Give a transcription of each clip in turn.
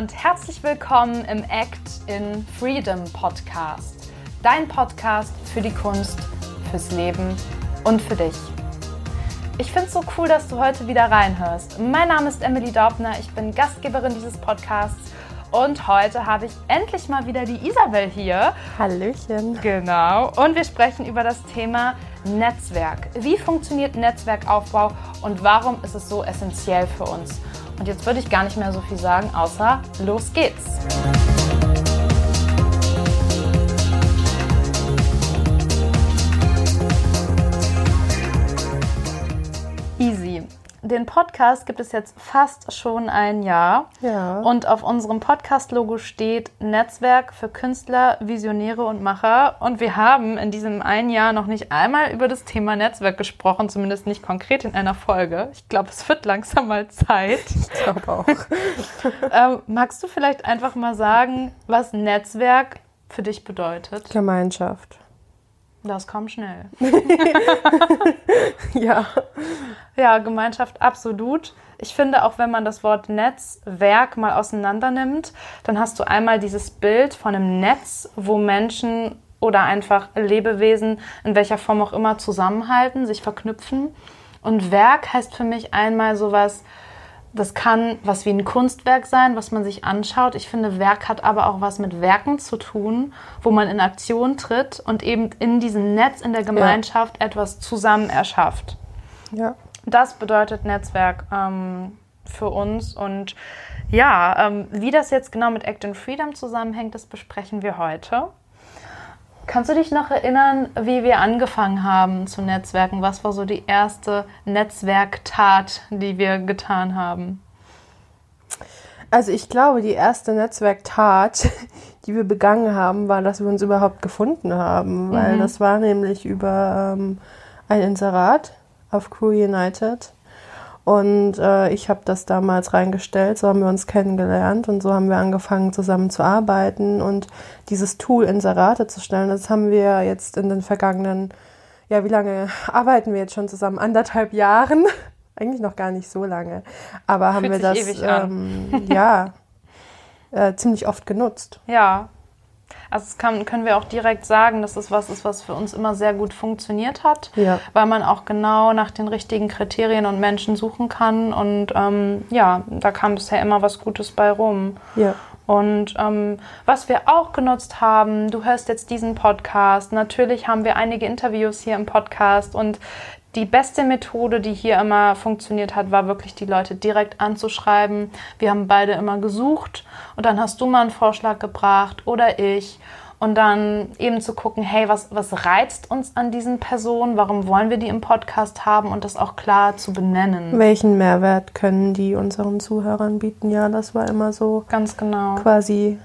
und herzlich willkommen im Act in Freedom Podcast. Dein Podcast für die Kunst, fürs Leben und für dich. Ich finde es so cool, dass du heute wieder reinhörst. Mein Name ist Emily Daubner, ich bin Gastgeberin dieses Podcasts und heute habe ich endlich mal wieder die Isabel hier. Hallöchen. Genau. Und wir sprechen über das Thema Netzwerk. Wie funktioniert Netzwerkaufbau und warum ist es so essentiell für uns? Und jetzt würde ich gar nicht mehr so viel sagen, außer los geht's. Den Podcast gibt es jetzt fast schon ein Jahr. Ja. Und auf unserem Podcast-Logo steht Netzwerk für Künstler, Visionäre und Macher. Und wir haben in diesem einen Jahr noch nicht einmal über das Thema Netzwerk gesprochen, zumindest nicht konkret in einer Folge. Ich glaube, es wird langsam mal Zeit. Ich glaube auch. ähm, magst du vielleicht einfach mal sagen, was Netzwerk für dich bedeutet? Gemeinschaft. Das kam schnell. Ja. Ja, Gemeinschaft absolut. Ich finde, auch wenn man das Wort Netzwerk mal auseinander nimmt, dann hast du einmal dieses Bild von einem Netz, wo Menschen oder einfach Lebewesen in welcher Form auch immer zusammenhalten, sich verknüpfen. Und Werk heißt für mich einmal sowas, das kann was wie ein Kunstwerk sein, was man sich anschaut. Ich finde, Werk hat aber auch was mit Werken zu tun, wo man in Aktion tritt und eben in diesem Netz, in der Gemeinschaft etwas zusammen erschafft. Ja. Das bedeutet Netzwerk ähm, für uns. Und ja, ähm, wie das jetzt genau mit Act in Freedom zusammenhängt, das besprechen wir heute. Kannst du dich noch erinnern, wie wir angefangen haben zu Netzwerken? Was war so die erste Netzwerktat, die wir getan haben? Also ich glaube, die erste Netzwerktat, die wir begangen haben, war, dass wir uns überhaupt gefunden haben. Weil das war nämlich über ähm, ein Inserat auf Crew United. Und äh, ich habe das damals reingestellt, so haben wir uns kennengelernt und so haben wir angefangen zusammen zu arbeiten und dieses Tool Inserate zu stellen, das haben wir jetzt in den vergangenen, ja, wie lange arbeiten wir jetzt schon zusammen? Anderthalb Jahren? Eigentlich noch gar nicht so lange. Aber haben Fühlt wir sich das ähm, ja äh, ziemlich oft genutzt. Ja, also das kann, können wir auch direkt sagen, dass es was ist, was für uns immer sehr gut funktioniert hat, Ja. weil man auch genau nach den richtigen Kriterien und Menschen suchen kann. Und ähm, ja, da kam bisher immer was Gutes bei rum. Ja. Und ähm, was wir auch genutzt haben, du hörst jetzt diesen Podcast. Natürlich haben wir einige Interviews hier im Podcast und die beste Methode, die hier immer funktioniert hat, war wirklich die Leute direkt anzuschreiben. Wir haben beide immer gesucht und dann hast du mal einen Vorschlag gebracht oder ich. Und dann eben zu gucken, hey, was, was reizt uns an diesen Personen? Warum wollen wir die im Podcast haben? Und das auch klar zu benennen. Welchen Mehrwert können die unseren Zuhörern bieten? Ja, das war immer so Ganz genau. quasi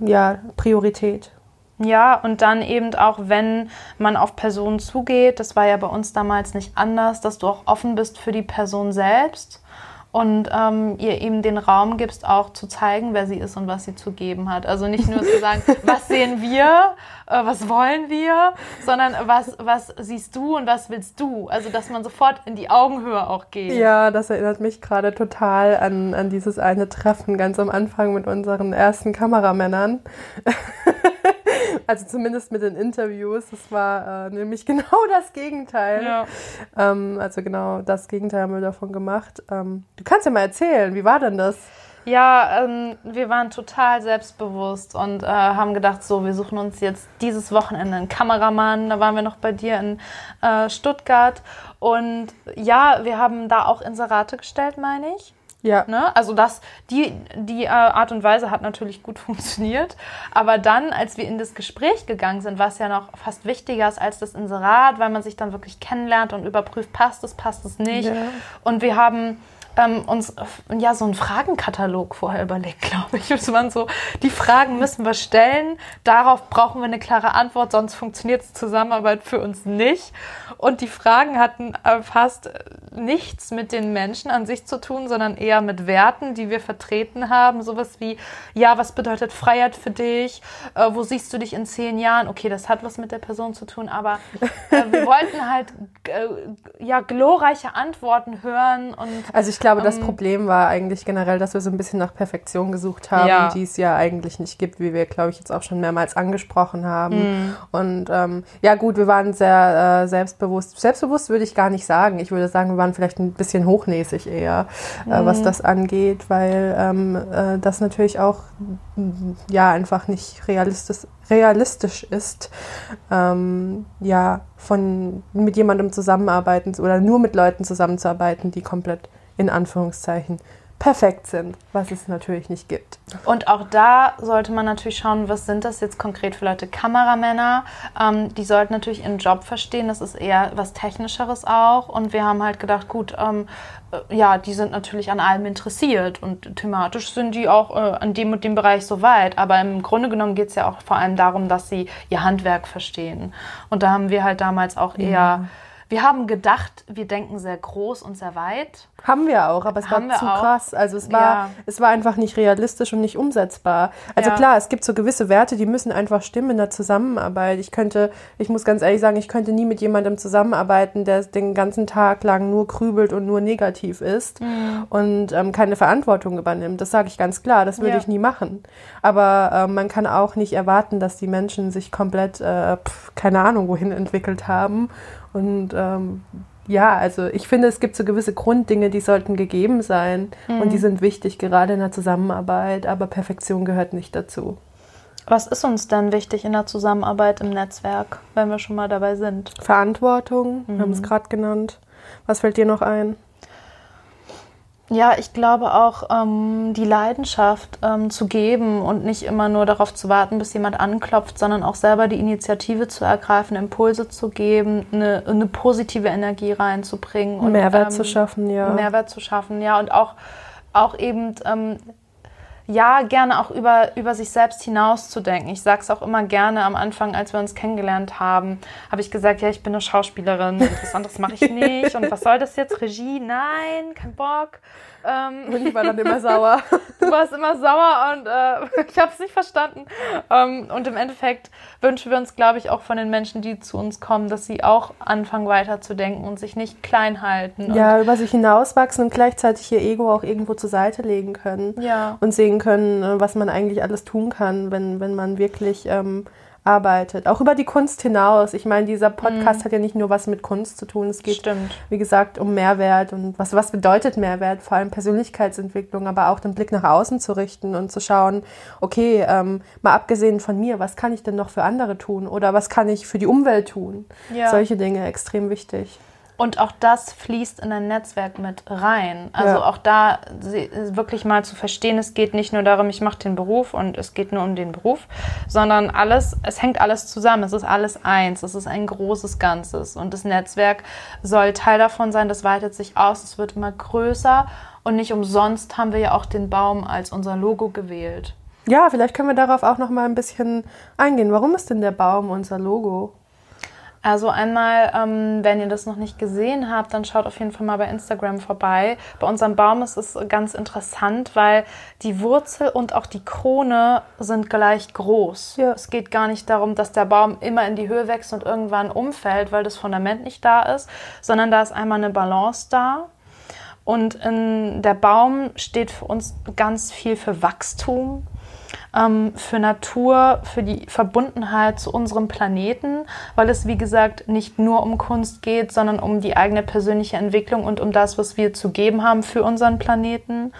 ja Priorität. Ja, und dann eben auch, wenn man auf Personen zugeht, das war ja bei uns damals nicht anders, dass du auch offen bist für die Person selbst und ähm, ihr eben den Raum gibst, auch zu zeigen, wer sie ist und was sie zu geben hat. Also nicht nur zu sagen, was sehen wir, äh, was wollen wir, sondern was, was siehst du und was willst du. Also dass man sofort in die Augenhöhe auch geht. Ja, das erinnert mich gerade total an, an dieses eine Treffen ganz am Anfang mit unseren ersten Kameramännern. also zumindest mit den Interviews. Das war äh, nämlich genau das Gegenteil. Ja. Ähm, also genau das Gegenteil haben wir davon gemacht. Ähm, du kannst ja mal erzählen, wie war denn das? Ja, ähm, wir waren total selbstbewusst und äh, haben gedacht, so, wir suchen uns jetzt dieses Wochenende einen Kameramann. Da waren wir noch bei dir in äh, Stuttgart. Und ja, wir haben da auch Inserate gestellt, meine ich. Ja. Ne? Also das, die, die äh, Art und Weise hat natürlich gut funktioniert. Aber dann, als wir in das Gespräch gegangen sind, was ja noch fast wichtiger ist als das Inserat, weil man sich dann wirklich kennenlernt und überprüft, passt es, passt es nicht. Ja. Und wir haben ähm, uns äh, ja so einen Fragenkatalog vorher überlegt, glaube ich. Es waren so, die Fragen müssen wir stellen, darauf brauchen wir eine klare Antwort, sonst funktioniert Zusammenarbeit für uns nicht. Und die Fragen hatten äh, fast nichts mit den Menschen an sich zu tun, sondern eher mit Werten, die wir vertreten haben. Sowas wie, ja, was bedeutet Freiheit für dich? Äh, wo siehst du dich in zehn Jahren? Okay, das hat was mit der Person zu tun, aber äh, wir wollten halt äh, ja, glorreiche Antworten hören. Und, also ich glaube, das ähm, Problem war eigentlich generell, dass wir so ein bisschen nach Perfektion gesucht haben, Ja. die es ja eigentlich nicht gibt, wie wir, glaube ich, jetzt auch schon mehrmals angesprochen haben. Mhm. Und ähm, ja gut, wir waren sehr äh, selbstbewusst. Selbstbewusst würde ich gar nicht sagen. Ich würde sagen, wir waren vielleicht ein bisschen hochnäsig eher, äh, was Mhm. das angeht, weil ähm, äh, das natürlich auch ja einfach nicht realistisch, realistisch ist, ähm, ja, von mit jemandem zusammenarbeiten oder nur mit Leuten zusammenzuarbeiten, die komplett in Anführungszeichen perfekt sind, was es natürlich nicht gibt. Und auch da sollte man natürlich schauen, was sind das jetzt konkret für Leute? Kameramänner, ähm, die sollten natürlich ihren Job verstehen. Das ist eher was Technischeres auch. Und wir haben halt gedacht, gut, ähm, äh, ja, die sind natürlich an allem interessiert und thematisch sind die auch äh, an dem und dem Bereich so weit. Aber im Grunde genommen geht es ja auch vor allem darum, dass sie ihr Handwerk verstehen. Und da haben wir halt damals auch eher. Wir haben gedacht, wir denken sehr groß und sehr weit. Haben wir auch, aber es Haben war zu auch. krass. Also es war, Ja. es war einfach nicht realistisch und nicht umsetzbar. Also Ja. klar, es gibt so gewisse Werte, die müssen einfach stimmen in der Zusammenarbeit. Ich könnte, ich muss ganz ehrlich sagen, ich könnte nie mit jemandem zusammenarbeiten, der den ganzen Tag lang nur grübelt und nur negativ ist Mhm. und ähm, keine Verantwortung übernimmt. Das sage ich ganz klar, das würde Ja. ich nie machen. Aber ähm, man kann auch nicht erwarten, dass die Menschen sich komplett, äh, pf, keine Ahnung, wohin entwickelt haben. Und ähm, ja, also ich finde, es gibt so gewisse Grunddinge, die sollten gegeben sein und die sind wichtig, gerade in der Zusammenarbeit, aber Perfektion gehört nicht dazu. Was ist uns denn wichtig in der Zusammenarbeit im Netzwerk, wenn wir schon mal dabei sind? Verantwortung, wir haben es gerade genannt. Was fällt dir noch ein? Ja, ich glaube auch, ähm, die Leidenschaft ähm, zu geben und nicht immer nur darauf zu warten, bis jemand anklopft, sondern auch selber die Initiative zu ergreifen, Impulse zu geben, eine, eine positive Energie reinzubringen. Und, Mehrwert ähm, zu schaffen, ja. Mehrwert zu schaffen, ja. Und auch, auch eben, ähm, ja, gerne auch über, über sich selbst hinauszudenken. Ich sage es auch immer gerne am Anfang, als wir uns kennengelernt haben, habe ich gesagt, ja, ich bin eine Schauspielerin und was anderes mache ich nicht. Und was soll das jetzt? Regie? Nein, kein Bock. Ähm, Und ich war dann immer sauer. du warst immer sauer und äh, ich habe es nicht verstanden. Ähm, und im Endeffekt wünschen wir uns, glaube ich, auch von den Menschen, die zu uns kommen, dass sie auch anfangen weiterzudenken und sich nicht klein halten. Ja, über sich hinauswachsen und gleichzeitig ihr Ego auch irgendwo zur Seite legen können. Ja. Und sehen können, äh, was man eigentlich alles tun kann, wenn, wenn man wirklich ähm, arbeitet. Auch über die Kunst hinaus. Ich meine, dieser Podcast hat ja nicht nur was mit Kunst zu tun. Es geht, Stimmt. wie gesagt, um Mehrwert und was, was bedeutet Mehrwert? Vor allem Persönlichkeitsentwicklung, aber auch den Blick nach außen zu richten und zu schauen, okay, ähm, mal abgesehen von mir, was kann ich denn noch für andere tun? Oder was kann ich für die Umwelt tun? Ja. Solche Dinge extrem wichtig. Und auch das fließt in ein Netzwerk mit rein. Also Ja. auch da wirklich mal zu verstehen, es geht nicht nur darum, ich mache den Beruf und es geht nur um den Beruf, sondern alles, es hängt alles zusammen. Es ist alles eins. Es ist ein großes Ganzes. Und das Netzwerk soll Teil davon sein. Das weitet sich aus. Es wird immer größer. Und nicht umsonst haben wir ja auch den Baum als unser Logo gewählt. Ja, vielleicht können wir darauf auch noch mal ein bisschen eingehen. Warum ist denn der Baum unser Logo? Also einmal, ähm, wenn ihr das noch nicht gesehen habt, dann schaut auf jeden Fall mal bei Instagram vorbei. Bei unserem Baum ist es ganz interessant, weil die Wurzel und auch die Krone sind gleich groß. Ja. Es geht gar nicht darum, dass der Baum immer in die Höhe wächst und irgendwann umfällt, weil das Fundament nicht da ist, sondern da ist einmal eine Balance da. Und in, der Baum steht für uns ganz viel für Wachstum, für Natur, für die Verbundenheit zu unserem Planeten, weil es, wie gesagt, nicht nur um Kunst geht, sondern um die eigene persönliche Entwicklung und um das, was wir zu geben haben für unseren Planeten.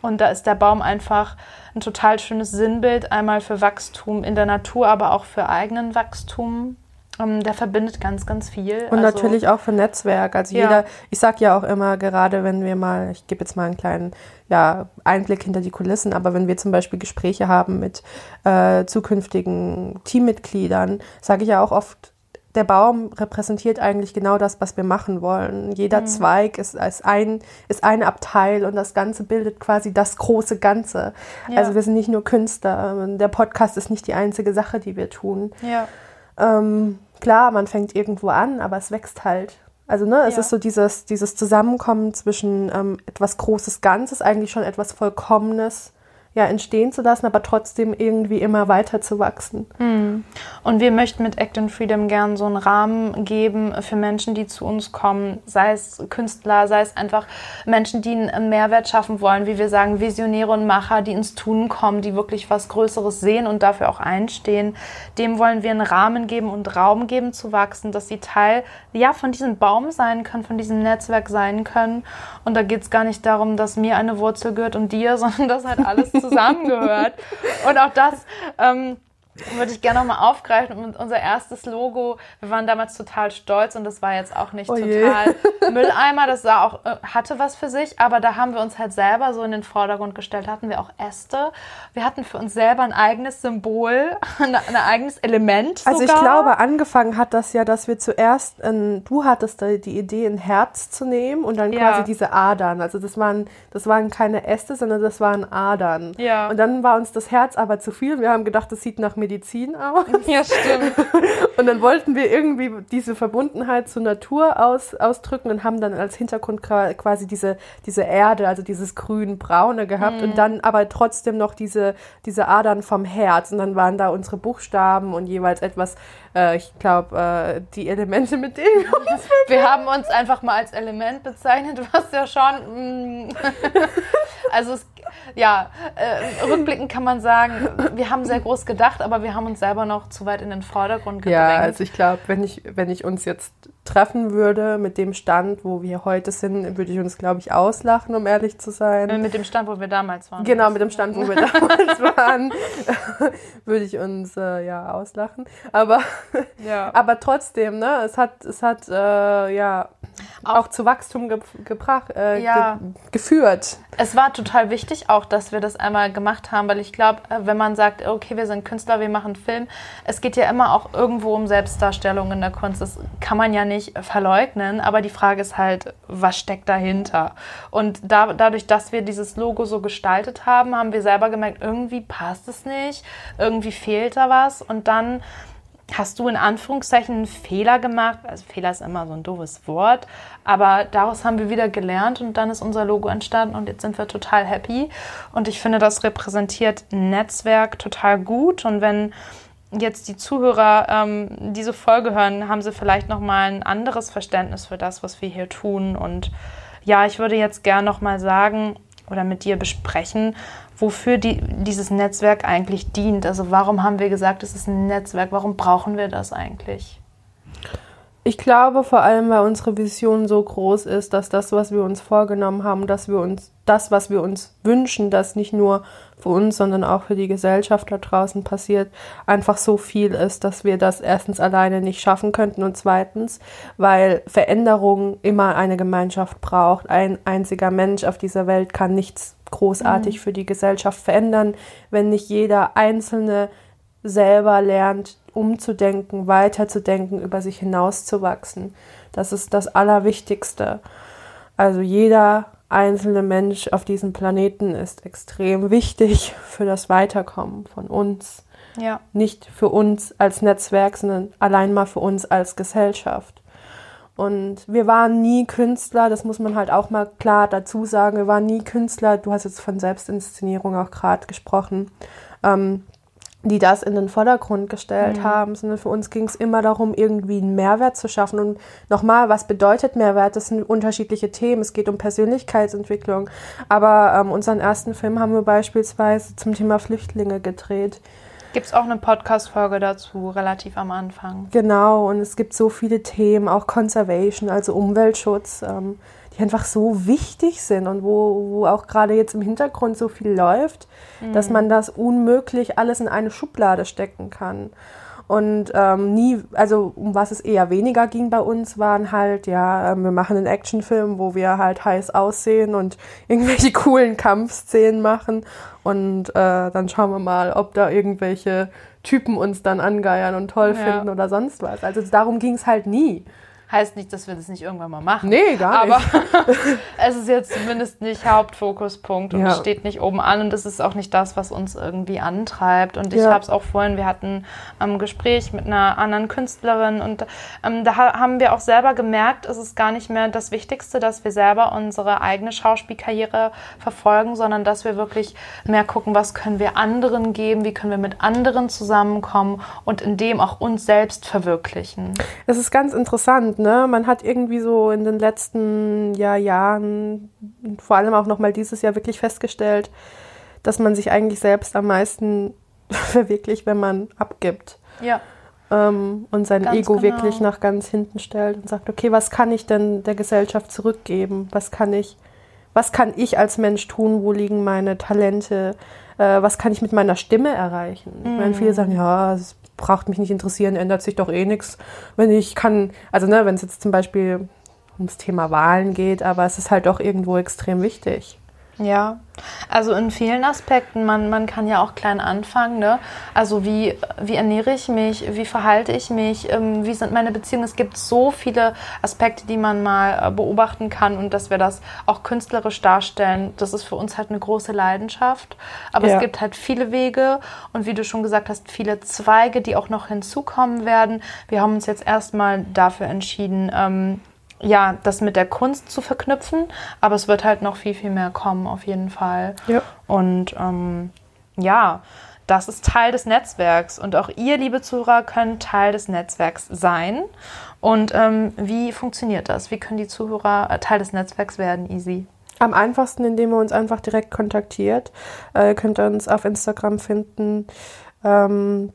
Und da ist der Baum einfach ein total schönes Sinnbild, einmal für Wachstum in der Natur, aber auch für eigenen Wachstum. Ähm, der verbindet ganz, ganz viel. Und Also- natürlich auch für Netzwerk. Also Ja. jeder, ich sag ja auch immer, gerade wenn wir mal, ich gebe jetzt mal einen kleinen ja, Einblick hinter die Kulissen, aber wenn wir zum Beispiel Gespräche haben mit äh, zukünftigen Teammitgliedern, sage ich ja auch oft, der Baum repräsentiert eigentlich genau das, was wir machen wollen. Jeder Mhm. Zweig ist, ist, ein, ist ein Abteil und das Ganze bildet quasi das große Ganze. Ja. Also wir sind nicht nur Künstler. Der Podcast ist nicht die einzige Sache, die wir tun. Ja. Ähm, klar, man fängt irgendwo an, aber es wächst halt. Also, ne, es Ja. ist so dieses, dieses Zusammenkommen zwischen ähm, etwas Großes Ganzes, eigentlich schon etwas Vollkommenes, ja, entstehen zu lassen, aber trotzdem irgendwie immer weiter zu wachsen. Hm. Und wir möchten mit Act in Freedom gern so einen Rahmen geben für Menschen, die zu uns kommen, sei es Künstler, sei es einfach Menschen, die einen Mehrwert schaffen wollen, wie wir sagen, Visionäre und Macher, die ins Tun kommen, die wirklich was Größeres sehen und dafür auch einstehen. Dem wollen wir einen Rahmen geben und Raum geben zu wachsen, dass sie Teil ja von diesem Baum sein können, von diesem Netzwerk sein können. Und da geht es gar nicht darum, dass mir eine Wurzel gehört und dir, sondern dass halt alles zusammengehört. Und auch das ähm, würde ich gerne nochmal aufgreifen. Und unser erstes Logo, wir waren damals total stolz und das war jetzt auch nicht oh total Mülleimer. Das sah auch, äh, hatte was für sich, aber da haben wir uns halt selber so in den Vordergrund gestellt. Hatten wir auch Äste. Wir hatten für uns selber ein eigenes Symbol, ein, ein eigenes Element. Sogar. Also ich glaube, angefangen hat das ja, dass wir zuerst, ein, du hattest da die Idee, ein Herz zu nehmen und dann quasi ja. diese Adern. Also das waren, das waren keine Äste, sondern das waren Adern. Ja. Und dann war uns das Herz aber zu viel. Wir haben gedacht, das sieht nach Medizin aus. Ja, stimmt. und dann wollten wir irgendwie diese Verbundenheit zur Natur aus, ausdrücken und haben dann als Hintergrund quasi diese, diese Erde, also dieses grün-braune gehabt mhm. und dann aber trotzdem noch diese, diese Adern vom Herz. Und dann waren da unsere Buchstaben und jeweils etwas, äh, ich glaube, äh, die Elemente, mit denen wir uns Wir haben uns einfach mal als Element bezeichnet, was ja schon. Also es ja, äh, rückblickend kann man sagen, wir haben sehr groß gedacht, aber wir haben uns selber noch zu weit in den Vordergrund gedrängt. Ja, also ich glaube, wenn ich, wenn ich uns jetzt treffen würde mit dem Stand, wo wir heute sind, würde ich uns, glaube ich, auslachen, um ehrlich zu sein. Äh, mit dem Stand, wo wir damals waren. Genau, mit dem Stand, wo wir damals waren, würde ich uns äh, ja auslachen. Aber, ja. aber trotzdem, ne, es hat, es hat äh, ja auch, auch, zu Wachstum ge gebracht, äh, ja. ge geführt. Es war total wichtig auch, dass wir das einmal gemacht haben, weil ich glaube, äh, wenn man sagt, okay, wir sind Künstler, wir machen Film, es geht ja immer auch irgendwo um Selbstdarstellung in der Kunst. Das kann man ja nicht verleugnen, aber die Frage ist halt, was steckt dahinter? Und da, dadurch, dass wir dieses Logo so gestaltet haben, haben wir selber gemerkt, irgendwie passt es nicht, irgendwie fehlt da was und dann hast du in Anführungszeichen einen Fehler gemacht. Also Fehler ist immer so ein doofes Wort, aber daraus haben wir wieder gelernt und dann ist unser Logo entstanden und jetzt sind wir total happy. Und ich finde, das repräsentiert Netzwerk total gut. Und wenn jetzt die Zuhörer ähm, diese Folge hören, haben sie vielleicht noch mal ein anderes Verständnis für das, was wir hier tun. Und ja, ich würde jetzt gern noch mal sagen oder mit dir besprechen, wofür die, dieses Netzwerk eigentlich dient. Also warum haben wir gesagt, es ist ein Netzwerk? Warum brauchen wir das eigentlich? Ich glaube vor allem, weil unsere Vision so groß ist, dass das, was wir uns vorgenommen haben, dass wir uns das, was wir uns wünschen, dass nicht nur für uns, sondern auch für die Gesellschaft da draußen passiert, einfach so viel ist, dass wir das erstens alleine nicht schaffen könnten und zweitens, weil Veränderung immer eine Gemeinschaft braucht. Ein einziger Mensch auf dieser Welt kann nichts großartig mhm. für die Gesellschaft verändern, wenn nicht jeder Einzelne selber lernt, umzudenken, weiterzudenken, über sich hinauszuwachsen. Das ist das Allerwichtigste. Also jeder einzelne Mensch auf diesem Planeten ist extrem wichtig für das Weiterkommen von uns. Ja. Nicht für uns als Netzwerk, sondern allein mal für uns als Gesellschaft. Und wir waren nie Künstler, das muss man halt auch mal klar dazu sagen. Wir waren nie Künstler, du hast jetzt von Selbstinszenierung auch gerade gesprochen. Ähm, die das in den Vordergrund gestellt mhm. haben, sondern für uns ging es immer darum, irgendwie einen Mehrwert zu schaffen. Und nochmal, was bedeutet Mehrwert? Das sind unterschiedliche Themen. Es geht um Persönlichkeitsentwicklung. Aber ähm, unseren ersten Film haben wir beispielsweise zum Thema Flüchtlinge gedreht. Gibt es auch eine Podcast-Folge dazu, relativ am Anfang. Genau, und es gibt so viele Themen, auch Conservation, also Umweltschutz. Ähm, die einfach so wichtig sind und wo, wo auch gerade jetzt im Hintergrund so viel läuft, mhm. dass man das unmöglich alles in eine Schublade stecken kann. Und ähm, nie, also um was es eher weniger ging bei uns, waren halt, ja, ähm, wir machen einen Actionfilm, wo wir halt heiß aussehen und irgendwelche coolen Kampfszenen machen. Und äh, dann schauen wir mal, ob da irgendwelche Typen uns dann angeiern und toll ja. finden oder sonst was. Also darum ging es halt nie. Heißt nicht, dass wir das nicht irgendwann mal machen. Nee, gar nicht. Aber es ist jetzt zumindest nicht Hauptfokuspunkt und Ja. es steht nicht oben an und es ist auch nicht das, was uns irgendwie antreibt. Und ich Ja. habe es auch vorhin, wir hatten ein Gespräch mit einer anderen Künstlerin und ähm, da ha- haben wir auch selber gemerkt, es ist gar nicht mehr das Wichtigste, dass wir selber unsere eigene Schauspielkarriere verfolgen, sondern dass wir wirklich mehr gucken, was können wir anderen geben, wie können wir mit anderen zusammenkommen und in dem auch uns selbst verwirklichen. Es ist ganz interessant, ne? Man hat irgendwie so in den letzten ja, Jahren, vor allem auch nochmal dieses Jahr wirklich festgestellt, dass man sich eigentlich selbst am meisten verwirklicht, wenn man abgibt Ja. ähm, und sein Ganz Ego genau. wirklich nach ganz hinten stellt und sagt, okay, was kann ich denn der Gesellschaft zurückgeben? Was kann ich, was kann ich als Mensch tun? Wo liegen meine Talente? Äh, was kann ich mit meiner Stimme erreichen? Ich meine, Mhm. viele sagen, ja, es braucht mich nicht interessieren, ändert sich doch eh nichts. Wenn ich kann, also ne, wenn es jetzt zum Beispiel ums Thema Wahlen geht, aber es ist halt doch irgendwo extrem wichtig. Ja, also in vielen Aspekten, man, man kann ja auch klein anfangen, ne? Also wie, wie ernähre ich mich, wie verhalte ich mich, ähm, wie sind meine Beziehungen? Es gibt so viele Aspekte, die man mal äh, beobachten kann und dass wir das auch künstlerisch darstellen, das ist für uns halt eine große Leidenschaft. Aber Ja. es gibt halt viele Wege und wie du schon gesagt hast, viele Zweige, die auch noch hinzukommen werden. Wir haben uns jetzt erstmal dafür entschieden, ähm, ja, das mit der Kunst zu verknüpfen, aber es wird halt noch viel, viel mehr kommen, auf jeden Fall. Ja. Und ähm, ja, das ist Teil des Netzwerks und auch ihr, liebe Zuhörer, könnt Teil des Netzwerks sein. Und ähm, wie funktioniert das? Wie können die Zuhörer äh, Teil des Netzwerks werden, Easy? Am einfachsten, indem ihr uns einfach direkt kontaktiert. Äh, ihr könnt uns auf Instagram finden. Ähm,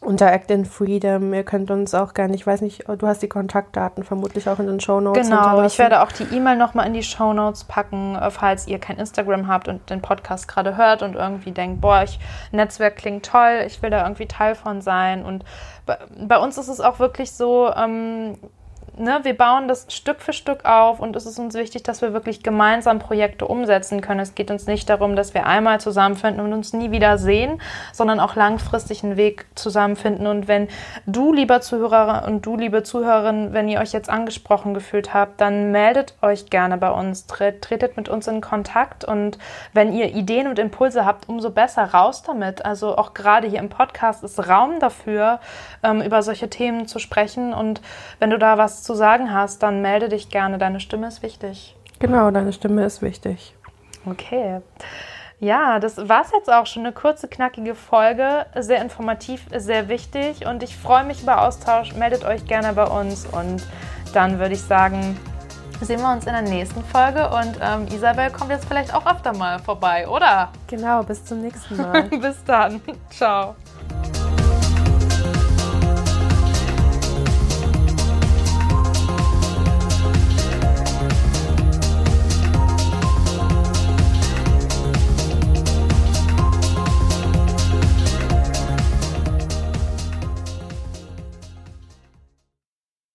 unter Act in Freedom. Ihr könnt uns auch gerne, ich weiß nicht, du hast die Kontaktdaten vermutlich auch in den Shownotes Genau, ich werde auch die E-Mail nochmal in die Show Notes packen, äh, falls ihr kein Instagram habt und den Podcast gerade hört und irgendwie denkt, boah, ich, Netzwerk klingt toll, ich will da irgendwie Teil von sein. Und bei, bei uns ist es auch wirklich so, ähm, ne, wir bauen das Stück für Stück auf und es ist uns wichtig, dass wir wirklich gemeinsam Projekte umsetzen können. Es geht uns nicht darum, dass wir einmal zusammenfinden und uns nie wieder sehen, sondern auch langfristig einen Weg zusammenfinden. Und wenn du, lieber Zuhörer und du, liebe Zuhörerin, wenn ihr euch jetzt angesprochen gefühlt habt, dann meldet euch gerne bei uns, tret, tretet mit uns in Kontakt und wenn ihr Ideen und Impulse habt, umso besser raus damit. Also auch gerade hier im Podcast ist Raum dafür, ähm, über solche Themen zu sprechen. Und wenn du da was zu sagen hast, dann melde dich gerne. Deine Stimme ist wichtig. Genau, deine Stimme ist wichtig. Okay. Ja, das war's jetzt auch schon. Eine kurze, knackige Folge. Sehr informativ, sehr wichtig. Und ich freue mich über Austausch. Meldet euch gerne bei uns. Und dann würde ich sagen, sehen wir uns in der nächsten Folge. Und ähm, Isabel kommt jetzt vielleicht auch öfter mal vorbei, oder? Genau, bis zum nächsten Mal. Bis dann. Ciao.